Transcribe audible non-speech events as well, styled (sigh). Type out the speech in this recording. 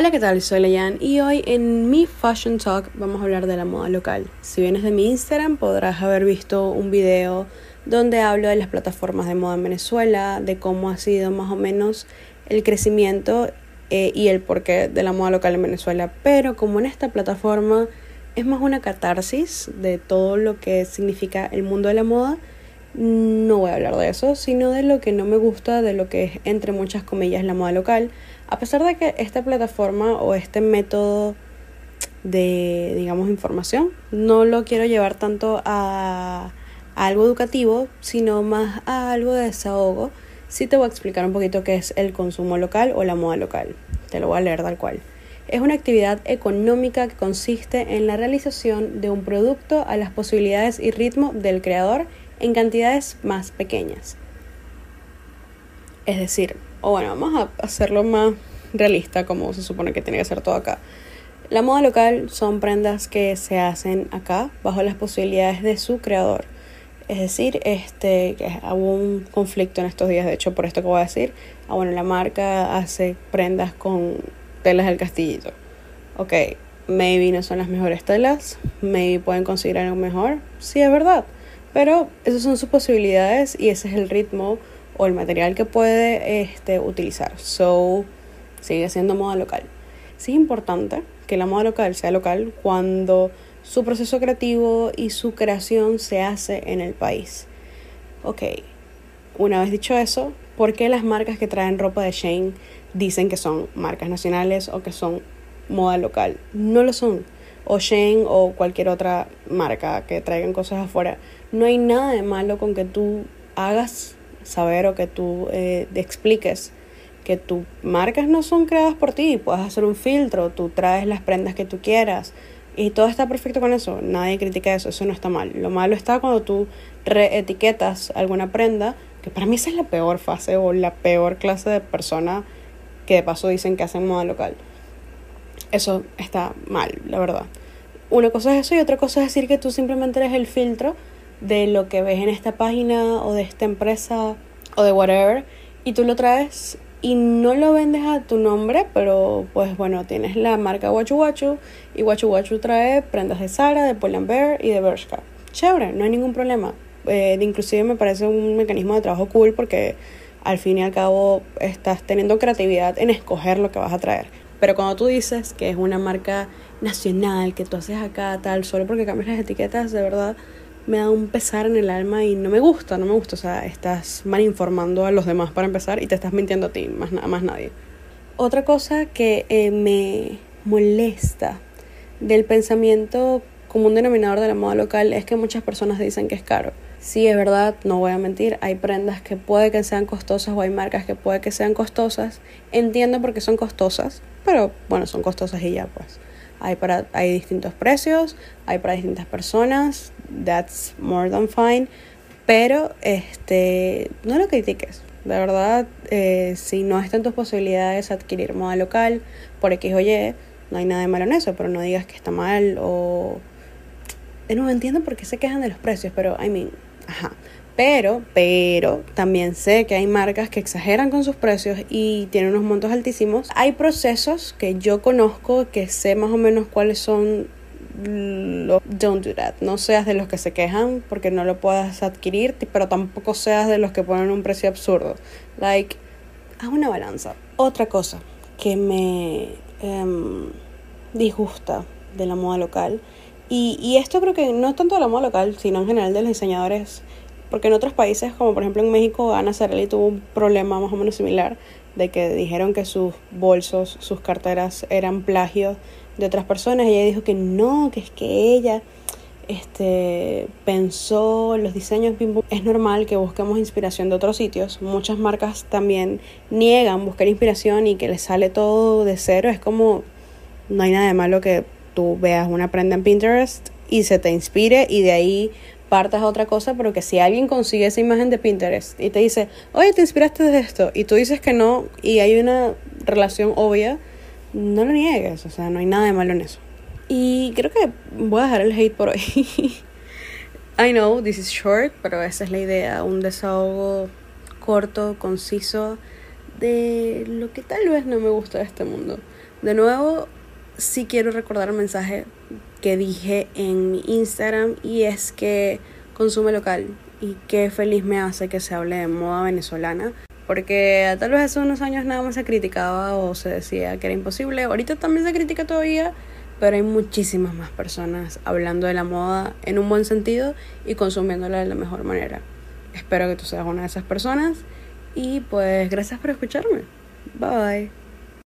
Hola, ¿qué tal? Soy Leyan y hoy en mi Fashion Talk vamos a hablar de la moda local. Si vienes de mi Instagram podrás haber visto un video donde hablo de las plataformas de moda en Venezuela, de cómo ha sido más o menos el crecimiento eh, y el porqué de la moda local en Venezuela. Pero como en esta plataforma es más una catarsis de todo lo que significa el mundo de la moda, no voy a hablar de eso, sino de lo que no me gusta, de lo que es entre muchas comillas la moda local. A pesar de que esta plataforma o este método de, digamos, información, no lo quiero llevar tanto a, a algo educativo, sino más a algo de desahogo, sí te voy a explicar un poquito qué es el consumo local o la moda local. Te lo voy a leer tal cual. Es una actividad económica que consiste en la realización de un producto a las posibilidades y ritmo del creador en cantidades más pequeñas. Es decir, o bueno, vamos a hacerlo más realista como se supone que tiene que ser todo acá. La moda local son prendas que se hacen acá bajo las posibilidades de su creador. Es decir, este, que hubo un conflicto en estos días, de hecho, por esto que voy a decir. Ah, bueno, la marca hace prendas con telas del castillito. Ok, maybe no son las mejores telas, maybe pueden conseguir algo mejor. Sí, es verdad. Pero esas son sus posibilidades y ese es el ritmo o el material que puede este, utilizar. So, sigue siendo moda local. Sí es importante que la moda local sea local cuando su proceso creativo y su creación se hace en el país. Ok, una vez dicho eso, ¿por qué las marcas que traen ropa de Shane dicen que son marcas nacionales o que son moda local? No lo son o Shane o cualquier otra marca que traigan cosas afuera. No hay nada de malo con que tú hagas saber o que tú eh, expliques que tus marcas no son creadas por ti, puedes hacer un filtro, tú traes las prendas que tú quieras y todo está perfecto con eso, nadie critica eso, eso no está mal. Lo malo está cuando tú reetiquetas alguna prenda, que para mí esa es la peor fase o la peor clase de persona que de paso dicen que hacen moda local. Eso está mal, la verdad una cosa es eso y otra cosa es decir que tú simplemente eres el filtro de lo que ves en esta página o de esta empresa o de whatever y tú lo traes y no lo vendes a tu nombre, pero pues bueno, tienes la marca Wachu Wachu y Wachu Wachu trae prendas de Zara, de Bear y de Bershka. Chévere, no hay ningún problema. Eh, inclusive me parece un mecanismo de trabajo cool porque al fin y al cabo estás teniendo creatividad en escoger lo que vas a traer. Pero cuando tú dices que es una marca nacional que tú haces acá, tal, solo porque cambias las etiquetas, de verdad me da un pesar en el alma y no me gusta, no me gusta. O sea, estás mal informando a los demás para empezar y te estás mintiendo a ti, más, nada más nadie. Otra cosa que eh, me molesta del pensamiento común denominador de la moda local es que muchas personas dicen que es caro. Sí, es verdad, no voy a mentir, hay prendas que puede que sean costosas o hay marcas que puede que sean costosas. Entiendo por qué son costosas, pero bueno, son costosas y ya pues. Hay, para, hay distintos precios, hay para distintas personas, that's more than fine, pero este, no lo critiques. De verdad, eh, si no está en tus posibilidades adquirir moda local por X o Y, no hay nada de malo en eso, pero no digas que está mal o... No entiendo por qué se quejan de los precios, pero, I mean, ajá. Pero, pero también sé que hay marcas que exageran con sus precios y tienen unos montos altísimos. Hay procesos que yo conozco, que sé más o menos cuáles son los don't do that. No seas de los que se quejan porque no lo puedas adquirir, pero tampoco seas de los que ponen un precio absurdo. Like, haz una balanza. Otra cosa que me em, disgusta de la moda local, y, y esto creo que no es tanto de la moda local, sino en general de los diseñadores porque en otros países, como por ejemplo en México, Ana Sarelli tuvo un problema más o menos similar de que dijeron que sus bolsos, sus carteras eran plagios de otras personas. Ella dijo que no, que es que ella este, pensó los diseños es normal que busquemos inspiración de otros sitios. Muchas marcas también niegan buscar inspiración y que les sale todo de cero. Es como no hay nada de malo que tú veas una prenda en Pinterest y se te inspire y de ahí partas a otra cosa, pero que si alguien consigue esa imagen de Pinterest y te dice, oye, te inspiraste de esto, y tú dices que no, y hay una relación obvia, no lo niegues, o sea, no hay nada de malo en eso. Y creo que voy a dejar el hate por hoy. (laughs) I know, this is short, pero esa es la idea, un desahogo corto, conciso, de lo que tal vez no me gusta de este mundo. De nuevo, sí quiero recordar el mensaje que dije en mi Instagram y es que consume local y qué feliz me hace que se hable de moda venezolana. Porque tal vez hace unos años nada más se criticaba o se decía que era imposible. Ahorita también se critica todavía, pero hay muchísimas más personas hablando de la moda en un buen sentido y consumiéndola de la mejor manera. Espero que tú seas una de esas personas y pues gracias por escucharme. Bye.